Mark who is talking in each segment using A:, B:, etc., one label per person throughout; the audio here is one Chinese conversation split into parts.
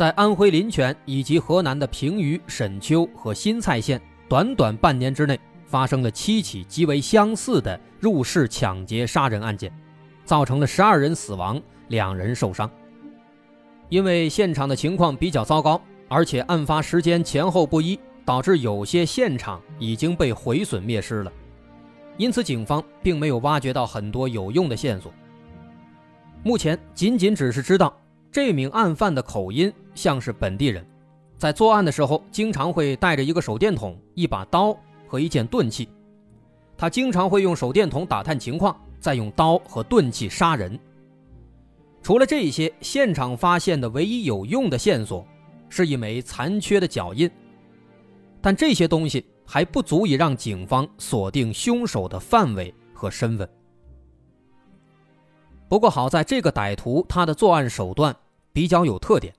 A: 在安徽临泉以及河南的平舆、沈丘和新蔡县，短短半年之内发生了七起极为相似的入室抢劫杀人案件，造成了十二人死亡，两人受伤。因为现场的情况比较糟糕，而且案发时间前后不一，导致有些现场已经被毁损灭失了，因此警方并没有挖掘到很多有用的线索。目前仅仅只是知道。这名案犯的口音像是本地人，在作案的时候经常会带着一个手电筒、一把刀和一件钝器。他经常会用手电筒打探情况，再用刀和钝器杀人。除了这些，现场发现的唯一有用的线索是一枚残缺的脚印，但这些东西还不足以让警方锁定凶手的范围和身份。不过好在这个歹徒他的作案手段比较有特点，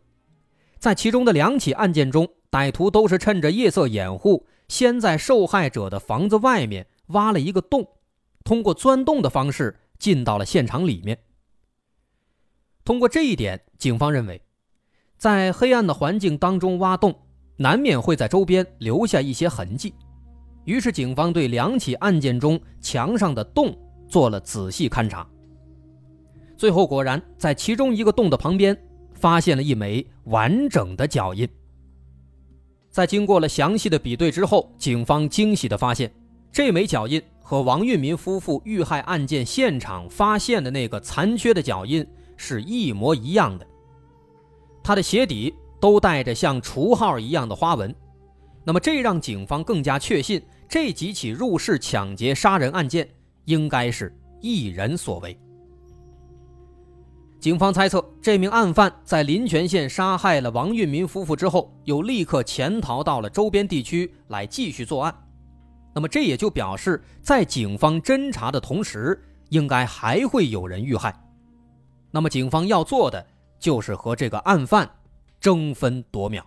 A: 在其中的两起案件中，歹徒都是趁着夜色掩护，先在受害者的房子外面挖了一个洞，通过钻洞的方式进到了现场里面。通过这一点，警方认为，在黑暗的环境当中挖洞，难免会在周边留下一些痕迹。于是，警方对两起案件中墙上的洞做了仔细勘察。最后果然在其中一个洞的旁边发现了一枚完整的脚印。在经过了详细的比对之后，警方惊喜地发现，这枚脚印和王运民夫妇遇害案件现场发现的那个残缺的脚印是一模一样的。他的鞋底都带着像除号一样的花纹，那么这让警方更加确信这几起入室抢劫杀人案件应该是一人所为。警方猜测，这名案犯在临泉县杀害了王运民夫妇之后，又立刻潜逃到了周边地区来继续作案。那么，这也就表示，在警方侦查的同时，应该还会有人遇害。那么，警方要做的就是和这个案犯争分夺秒。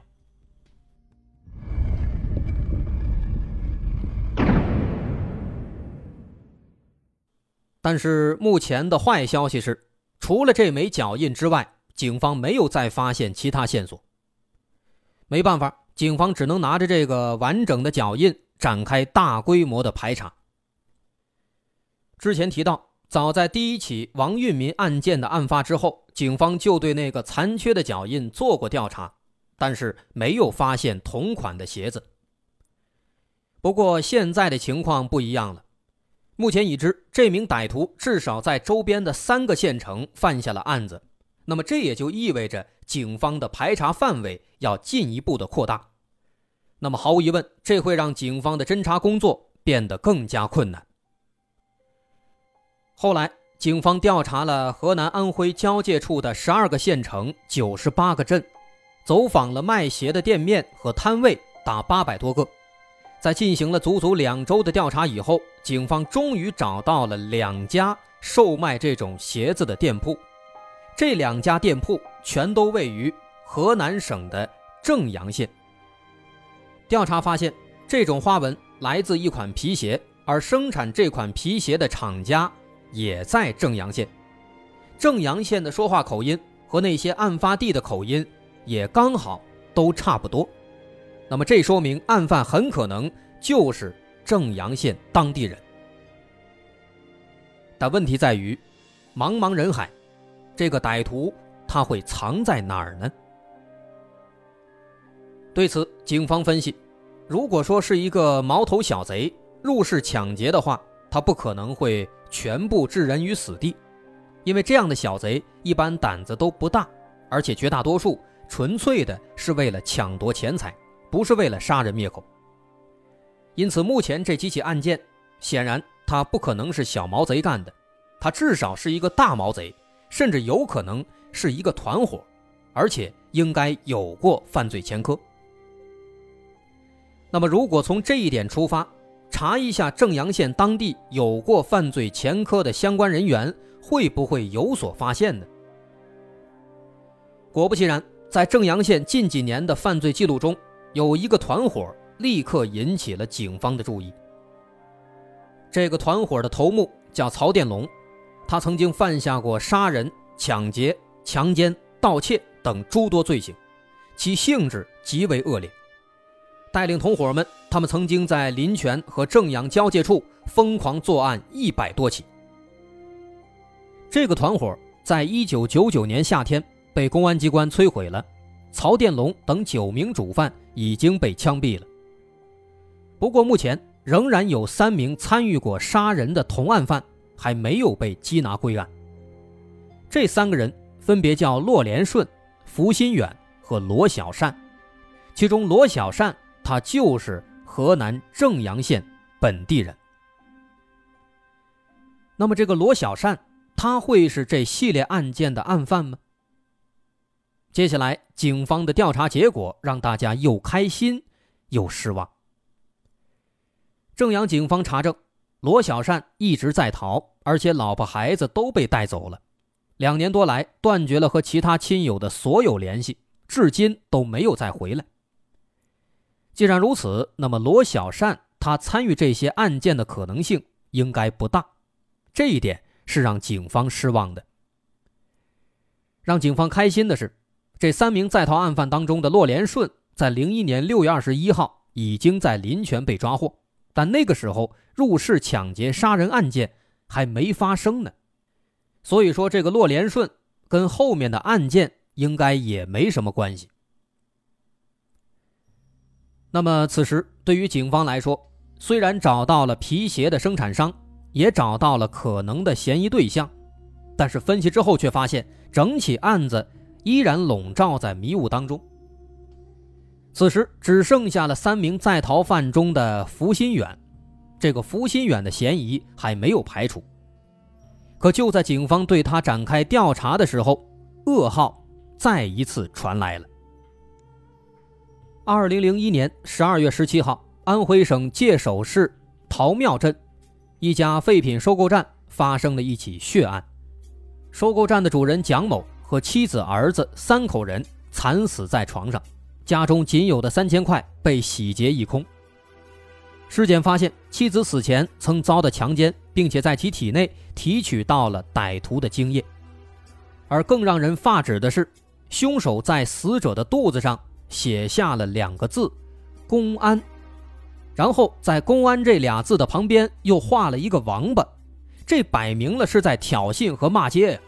A: 但是，目前的坏消息是。除了这枚脚印之外，警方没有再发现其他线索。没办法，警方只能拿着这个完整的脚印展开大规模的排查。之前提到，早在第一起王运民案件的案发之后，警方就对那个残缺的脚印做过调查，但是没有发现同款的鞋子。不过现在的情况不一样了。目前已知，这名歹徒至少在周边的三个县城犯下了案子，那么这也就意味着警方的排查范围要进一步的扩大。那么毫无疑问，这会让警方的侦查工作变得更加困难。后来，警方调查了河南安徽交界处的十二个县城、九十八个镇，走访了卖鞋的店面和摊位达八百多个。在进行了足足两周的调查以后，警方终于找到了两家售卖这种鞋子的店铺。这两家店铺全都位于河南省的正阳县。调查发现，这种花纹来自一款皮鞋，而生产这款皮鞋的厂家也在正阳县。正阳县的说话口音和那些案发地的口音也刚好都差不多。那么，这说明案犯很可能就是正阳县当地人。但问题在于，茫茫人海，这个歹徒他会藏在哪儿呢？对此，警方分析，如果说是一个毛头小贼入室抢劫的话，他不可能会全部置人于死地，因为这样的小贼一般胆子都不大，而且绝大多数纯粹的是为了抢夺钱财。不是为了杀人灭口，因此目前这几起案件，显然他不可能是小毛贼干的，他至少是一个大毛贼，甚至有可能是一个团伙，而且应该有过犯罪前科。那么，如果从这一点出发，查一下正阳县当地有过犯罪前科的相关人员，会不会有所发现呢？果不其然，在正阳县近几年的犯罪记录中，有一个团伙立刻引起了警方的注意。这个团伙的头目叫曹殿龙，他曾经犯下过杀人、抢劫、强奸、盗窃等诸多罪行，其性质极为恶劣。带领同伙们，他们曾经在临泉和正阳交界处疯狂作案一百多起。这个团伙在一九九九年夏天被公安机关摧毁了，曹殿龙等九名主犯已经被枪毙了。不过目前。仍然有三名参与过杀人的同案犯还没有被缉拿归案。这三个人分别叫骆连顺、福新远和罗小善，其中罗小善他就是河南正阳县本地人。那么这个罗小善他会是这系列案件的案犯吗？接下来警方的调查结果让大家又开心又失望。正阳警方查证，罗小善一直在逃，而且老婆孩子都被带走了。两年多来，断绝了和其他亲友的所有联系，至今都没有再回来。既然如此，那么罗小善他参与这些案件的可能性应该不大，这一点是让警方失望的。让警方开心的是，这三名在逃案犯当中的骆连顺，在零一年六月二十一号已经在临泉被抓获。但那个时候入室抢劫杀人案件还没发生呢，所以说这个骆连顺跟后面的案件应该也没什么关系。那么此时对于警方来说，虽然找到了皮鞋的生产商，也找到了可能的嫌疑对象，但是分析之后却发现整起案子依然笼罩在迷雾当中。此时只剩下了三名在逃犯中的福新远，这个福新远的嫌疑还没有排除。可就在警方对他展开调查的时候，噩耗再一次传来了。二零零一年十二月十七号，安徽省界首市陶庙镇一家废品收购站发生了一起血案，收购站的主人蒋某和妻子、儿子三口人惨死在床上。家中仅有的三千块被洗劫一空。尸检发现，妻子死前曾遭到强奸，并且在其体内提取到了歹徒的精液。而更让人发指的是，凶手在死者的肚子上写下了两个字“公安”，然后在“公安”这俩字的旁边又画了一个王八，这摆明了是在挑衅和骂街呀。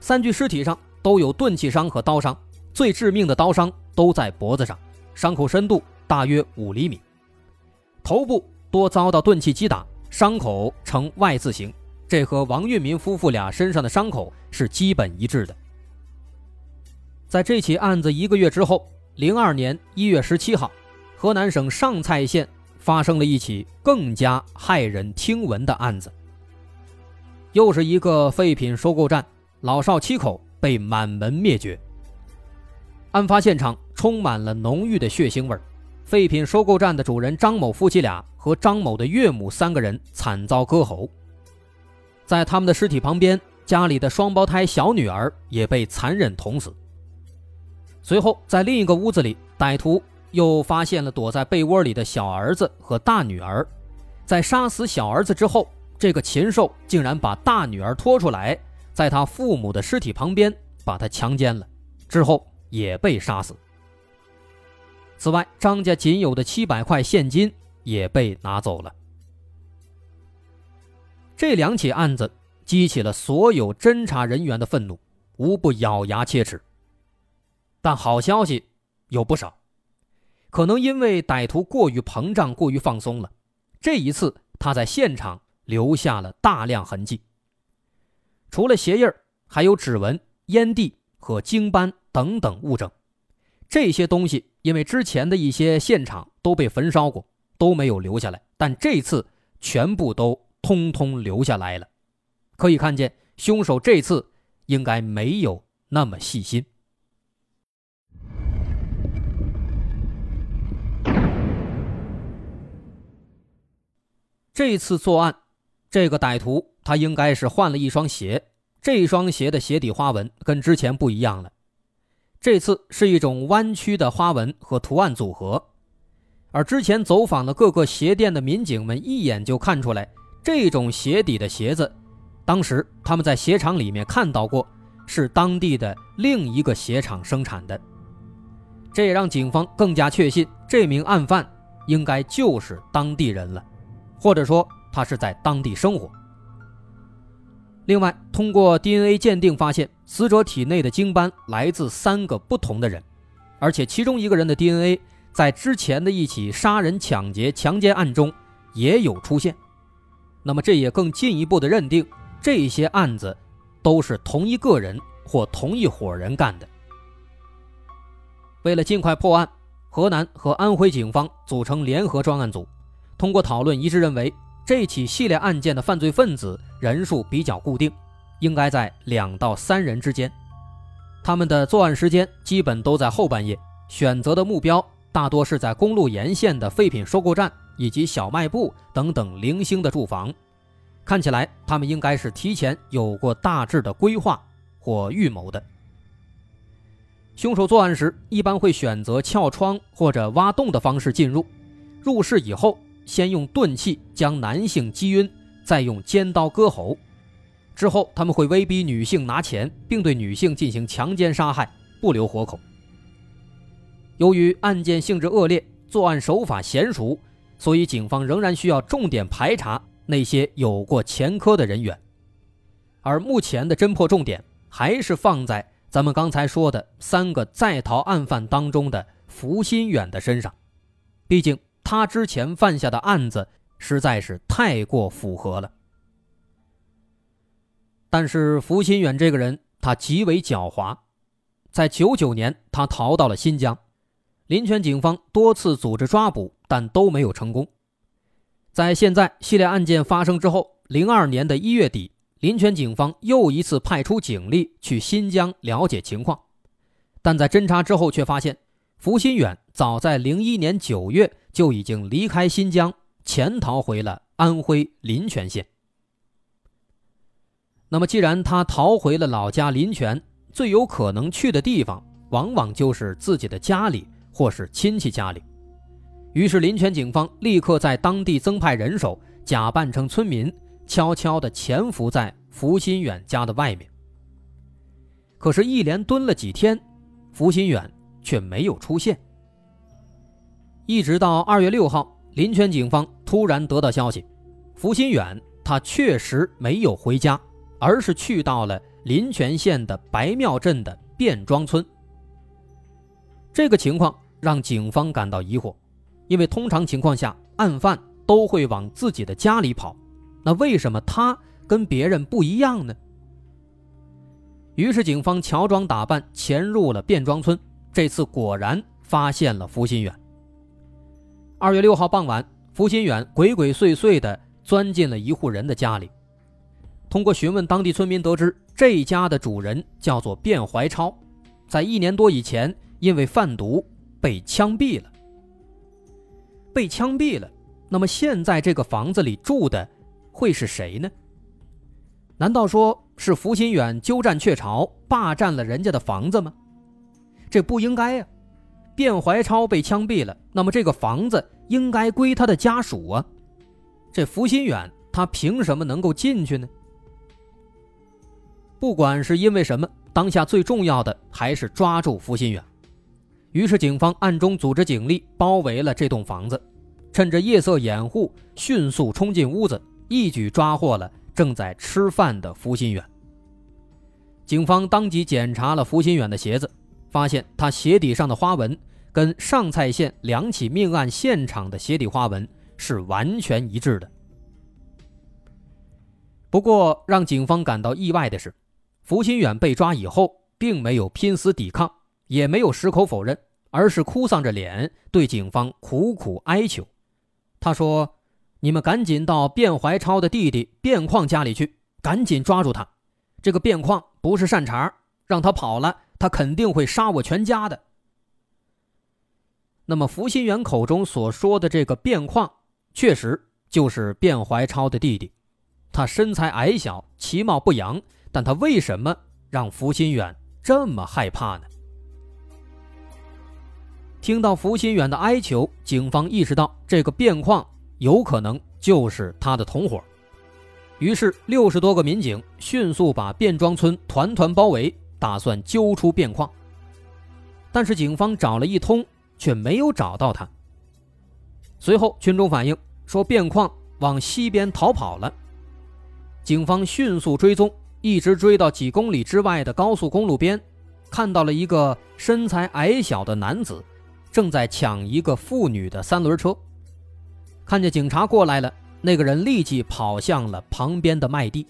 A: 三具尸体上都有钝器伤和刀伤。最致命的刀伤都在脖子上，伤口深度大约五厘米，头部多遭到钝器击打，伤口呈 Y 字形，这和王运民夫妇俩身上的伤口是基本一致的。在这起案子一个月之后，零二年一月十七号，河南省上蔡县发生了一起更加骇人听闻的案子，又是一个废品收购站，老少七口被满门灭绝。案发现场充满了浓郁的血腥味儿废品收购站的主人张某夫妻俩和张某的岳母三个人惨遭割喉，在他们的尸体旁边，家里的双胞胎小女儿也被残忍捅死。随后，在另一个屋子里，歹徒又发现了躲在被窝里的小儿子和大女儿。在杀死小儿子之后，这个禽兽竟然把大女儿拖出来，在他父母的尸体旁边把他强奸了，之后。也被杀死。此外，张家仅有的七百块现金也被拿走了。这两起案子激起了所有侦查人员的愤怒，无不咬牙切齿。但好消息有不少，可能因为歹徒过于膨胀、过于放松了，这一次他在现场留下了大量痕迹。除了鞋印还有指纹烟蒂和精斑等等物证。这些东西因为之前的一些现场都被焚烧过都没有留下来但这次全部都通通留下来了。可以看见凶手这次应该没有那么细心。这次作案这个歹徒他应该是换了一双鞋，这双鞋的鞋底花纹跟之前不一样了，这次是一种弯曲的花纹和图案组合。而之前走访的各个鞋店的民警们一眼就看出来，这种鞋底的鞋子，当时他们在鞋厂里面看到过，是当地的另一个鞋厂生产的。这也让警方更加确信这名案犯应该就是当地人了，或者说他是在当地生活。另外，通过 DNA 鉴定发现，死者体内的精斑来自三个不同的人，而且其中一个人的 DNA 在之前的一起杀人、抢劫、强奸案中也有出现。那么，这也更进一步的认定这些案子都是同一个人或同一伙人干的。为了尽快破案，河南和安徽警方组成联合专案组，通过讨论一致认为，这起系列案件的犯罪分子人数比较固定，应该在两到三人之间。他们的作案时间基本都在后半夜，选择的目标大多是在公路沿线的废品收购站以及小卖部等等零星的住房。看起来，他们应该是提前有过大致的规划或预谋的。凶手作案时一般会选择撬窗或者挖洞的方式进入。入室以后，先用钝器将男性击晕，再用尖刀割喉。之后，他们会威逼女性拿钱，并对女性进行强奸杀害，不留活口。由于案件性质恶劣，作案手法娴熟，所以警方仍然需要重点排查那些有过前科的人员。而目前的侦破重点还是放在。咱们刚才说的三个在逃案犯当中的福新远的身上，毕竟他之前犯下的案子实在是太过符合了。但是福新远这个人他极为狡猾，在九九年他逃到了新疆，临泉警方多次组织抓捕，但都没有成功。在现在系列案件发生之后，零二年的一月底。临泉警方又一次派出警力去新疆了解情况，但在侦查之后却发现，福新远早在零一年九月就已经离开新疆，潜逃回了安徽临泉县。那么，既然他逃回了老家临泉，最有可能去的地方，往往就是自己的家里或是亲戚家里。于是，临泉警方立刻在当地增派人手，假扮成村民。悄悄地潜伏在福新远家的外面。可是，一连蹲了几天，福新远却没有出现。一直到二月六号，临泉警方突然得到消息，福新远他确实没有回家，而是去到了临泉县的白庙镇的卞庄村。这个情况让警方感到疑惑，因为通常情况下，案犯都会往自己的家里跑。那为什么他跟别人不一样呢？于是警方乔装打扮潜入了卞庄村，这次果然发现了福新远。二月六号傍晚，福新远鬼鬼祟祟地钻进了一户人的家里。通过询问当地村民得知，这家的主人叫做卞怀超，在一年多以前因为贩毒被枪毙了。被枪毙了，那么现在这个房子里住的？会是谁呢？难道说是福新远鸠占鹊巢，霸占了人家的房子吗？这不应该呀！卞怀超被枪毙了，那么这个房子应该归他的家属啊。这福新远他凭什么能够进去呢？不管是因为什么，当下最重要的还是抓住福新远。于是警方暗中组织警力包围了这栋房子，趁着夜色掩护，迅速冲进屋子。一举抓获了正在吃饭的福新远。警方当即检查了福新远的鞋子，发现他鞋底上的花纹跟上蔡县两起命案现场的鞋底花纹是完全一致的。不过，让警方感到意外的是，福新远被抓以后，并没有拼死抵抗，也没有矢口否认，而是哭丧着脸对警方苦苦哀求。他说。你们赶紧到卞怀超的弟弟卞矿家里去，赶紧抓住他。这个卞矿不是善茬，让他跑了，他肯定会杀我全家的。那么，福新元口中所说的这个卞矿，确实就是卞怀超的弟弟。他身材矮小，其貌不扬，但他为什么让福新远这么害怕呢？听到福新远的哀求，警方意识到这个卞况有可能就是他的同伙，于是六十多个民警迅速把卞庄村团团包围，打算揪出卞矿。但是警方找了一通，却没有找到他。随后，群众反映说，卞矿往西边逃跑了。警方迅速追踪，一直追到几公里之外的高速公路边，看到了一个身材矮小的男子，正在抢一个妇女的三轮车。看见警察过来了，那个人立即跑向了旁边的麦地。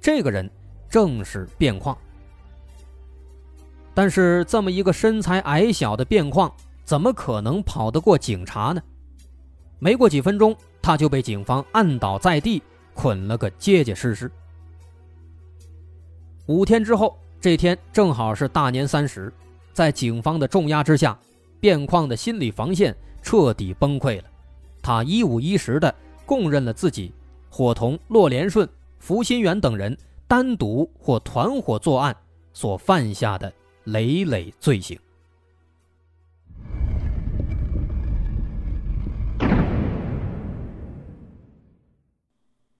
A: 这个人正是卞矿。但是，这么一个身材矮小的卞矿，怎么可能跑得过警察呢？没过几分钟，他就被警方按倒在地，捆了个结结实实。五天之后，这天正好是大年三十，在警方的重压之下，卞矿的心理防线彻底崩溃了。他一五一十的供认了自己伙同骆连顺、福新元等人单独或团伙作案所犯下的。累累罪行。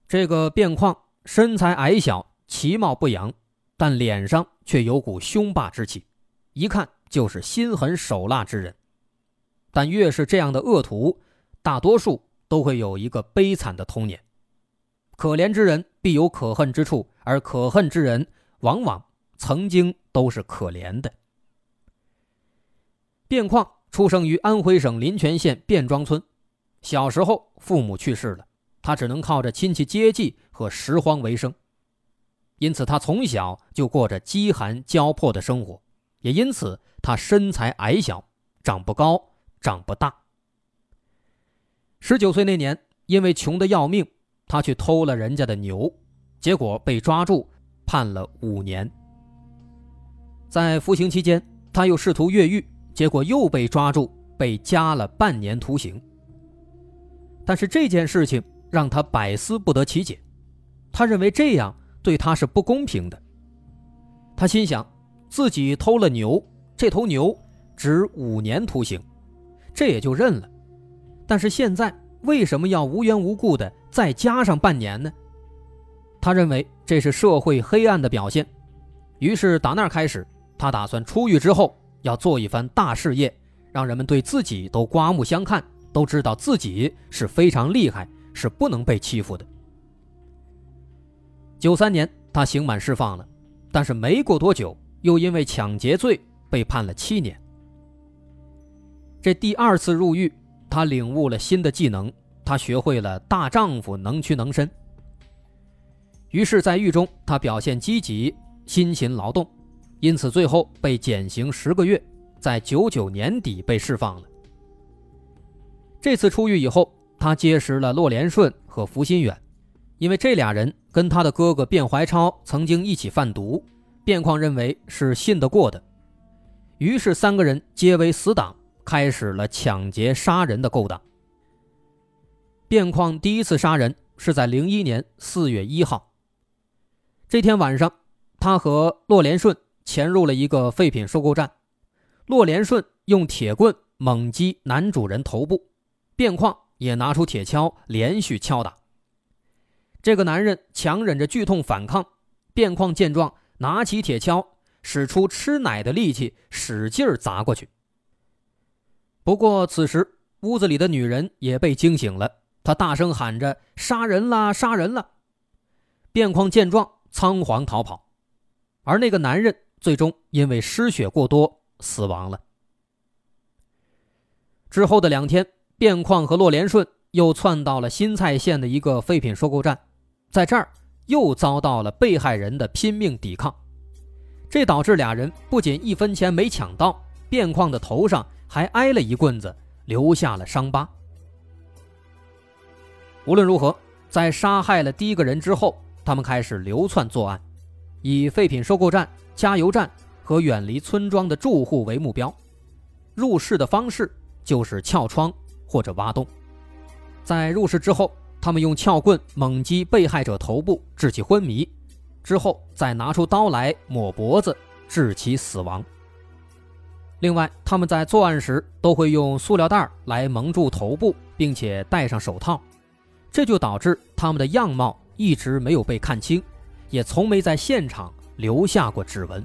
A: 这个卞况身材矮小，其貌不扬，但脸上却有股凶霸之气，一看就是心狠手辣之人。但越是这样的恶徒，大多数都会有一个悲惨的童年。可怜之人必有可恨之处，而可恨之人往往。曾经都是可怜的。卞矿出生于安徽省临泉县卞庄村，小时候父母去世了，他只能靠着亲戚接济和拾荒为生，因此他从小就过着饥寒交迫的生活，也因此他身材矮小，长不高，长不大。十九岁那年，因为穷得要命，他去偷了人家的牛，结果被抓住，判了五年。在服刑期间，他又试图越狱，结果又被抓住，被加了半年徒刑。但是这件事情让他百思不得其解，他认为这样对他是不公平的。他心想，自己偷了牛，这头牛值五年徒刑，这也就认了。但是现在为什么要无缘无故的再加上半年呢？他认为这是社会黑暗的表现，于是打那开始。他打算出狱之后要做一番大事业，让人们对自己都刮目相看，都知道自己是非常厉害，是不能被欺负的。九三年，他刑满释放了，但是没过多久，又因为抢劫罪被判了七年。这第二次入狱，他领悟了新的技能，他学会了大丈夫能屈能伸。于是，在狱中，他表现积极，辛勤劳动。因此，最后被减刑十个月，在九九年底被释放了。这次出狱以后，他结识了骆连顺和福新远，因为这俩人跟他的哥哥卞怀超曾经一起贩毒，卞矿认为是信得过的，于是三个人结为死党，开始了抢劫杀人的勾当。卞矿第一次杀人是在零一年四月一号，这天晚上，他和骆连顺。潜入了一个废品收购站，骆连顺用铁棍猛击男主人头部，卞矿也拿出铁锹连续敲打。这个男人强忍着剧痛反抗，卞矿见状拿起铁锹，使出吃奶的力气使劲砸过去。不过此时屋子里的女人也被惊醒了，她大声喊着：“杀人啦！杀人了！”卞矿见状仓皇逃跑，而那个男人。最终因为失血过多死亡了。之后的两天，卞矿和骆连顺又窜到了新蔡县的一个废品收购站，在这儿又遭到了被害人的拼命抵抗，这导致俩人不仅一分钱没抢到，卞矿的头上还挨了一棍子，留下了伤疤。无论如何，在杀害了第一个人之后，他们开始流窜作案，以废品收购站。加油站和远离村庄的住户为目标，入室的方式就是撬窗或者挖洞。在入室之后，他们用撬棍猛击被害者头部，致其昏迷，之后再拿出刀来抹脖子，致其死亡。另外，他们在作案时都会用塑料袋来蒙住头部，并且戴上手套，这就导致他们的样貌一直没有被看清，也从没在现场留下过指纹。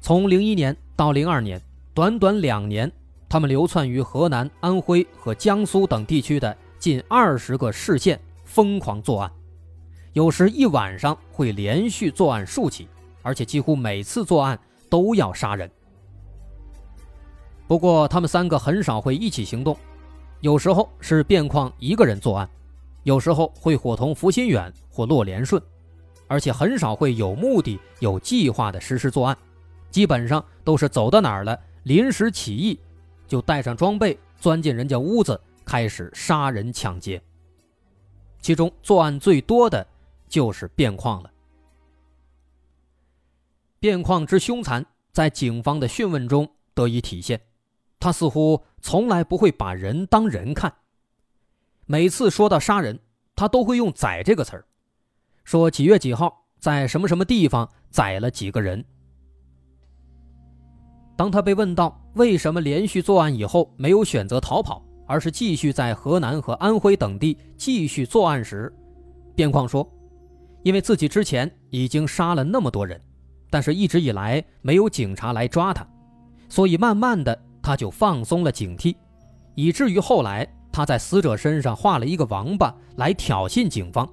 A: 从零一年到零二年，短短两年，他们流窜于河南、安徽和江苏等地区的近二十个市县，疯狂作案，有时一晚上会连续作案数起，而且几乎每次作案都要杀人。不过，他们三个很少会一起行动，有时候是卞况一个人作案，有时候会伙同福新远或骆连顺，而且很少会有目的、有计划的实施作案，基本上都是走到哪儿了，临时起意，就带上装备钻进人家屋子，开始杀人抢劫。其中作案最多的就是卞况了。卞况之凶残，在警方的讯问中得以体现。他似乎从来不会把人当人看，每次说到杀人，他都会用“宰”这个词儿，说几月几号在什么什么地方宰了几个人。当他被问到为什么连续作案以后没有选择逃跑，而是继续在河南和安徽等地继续作案时，卞况说：“因为自己之前已经杀了那么多人，但是一直以来没有警察来抓他，所以慢慢的。”他就放松了警惕，以至于后来他在死者身上画了一个王八来挑衅警方，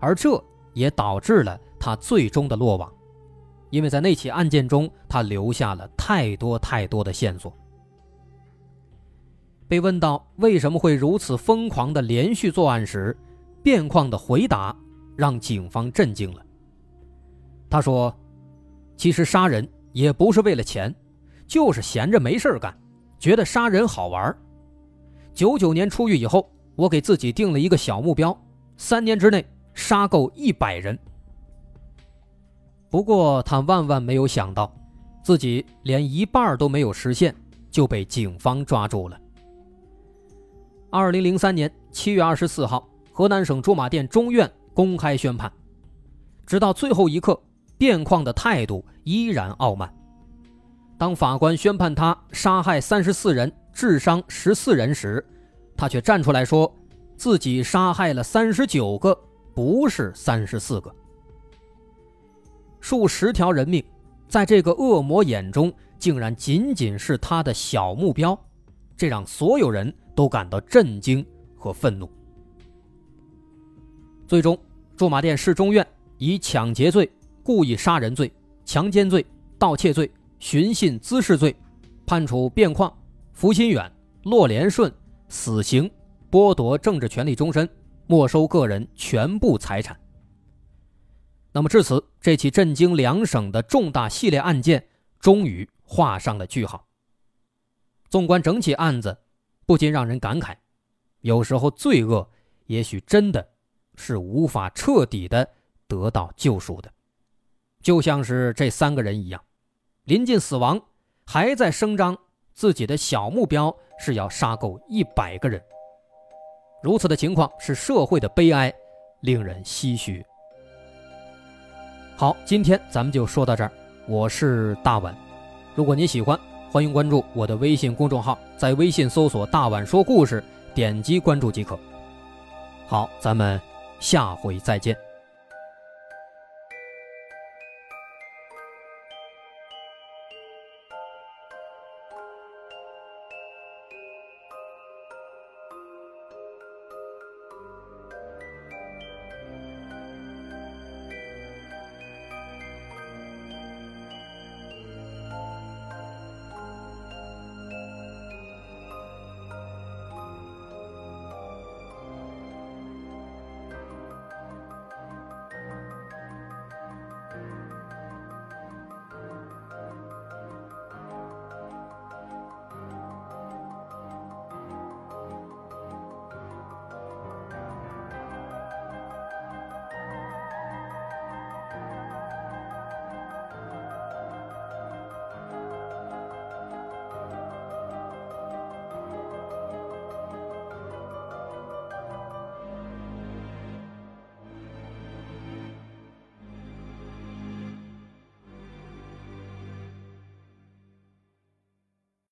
A: 而这也导致了他最终的落网，因为在那起案件中，他留下了太多太多的线索。被问到为什么会如此疯狂的连续作案时，卞况的回答让警方震惊了。他说：“其实杀人也不是为了钱。”就是闲着没事干，觉得杀人好玩。九九年出狱以后，我给自己定了一个小目标：三年之内杀够一百人。不过他万万没有想到，自己连一半都没有实现，就被警方抓住了。二零零三年七月二十四号，河南省驻马店中院公开宣判，直到最后一刻，卞况的态度依然傲慢。当法官宣判他杀害三十四人、致伤十四人时，他却站出来说，自己杀害了三十九个，不是三十四个。数十条人命，在这个恶魔眼中，竟然仅仅是他的小目标，这让所有人都感到震惊和愤怒。最终，驻马店市中院以抢劫罪、故意杀人罪、强奸罪、盗窃罪。寻衅滋事罪，判处卞矿、福新远、骆连顺死刑，剥夺政治权利终身，没收个人全部财产。那么至此，这起震惊两省的重大系列案件终于画上了句号。纵观整起案子，不禁让人感慨：有时候罪恶也许真的是无法彻底的得到救赎的，就像是这三个人一样。临近死亡，还在声张自己的小目标是要杀够一百个人。如此的情况是社会的悲哀，令人唏嘘。好，今天咱们就说到这儿。我是大碗，如果您喜欢，欢迎关注我的微信公众号，在微信搜索“大碗说故事”，点击关注即可。好，咱们下回再见。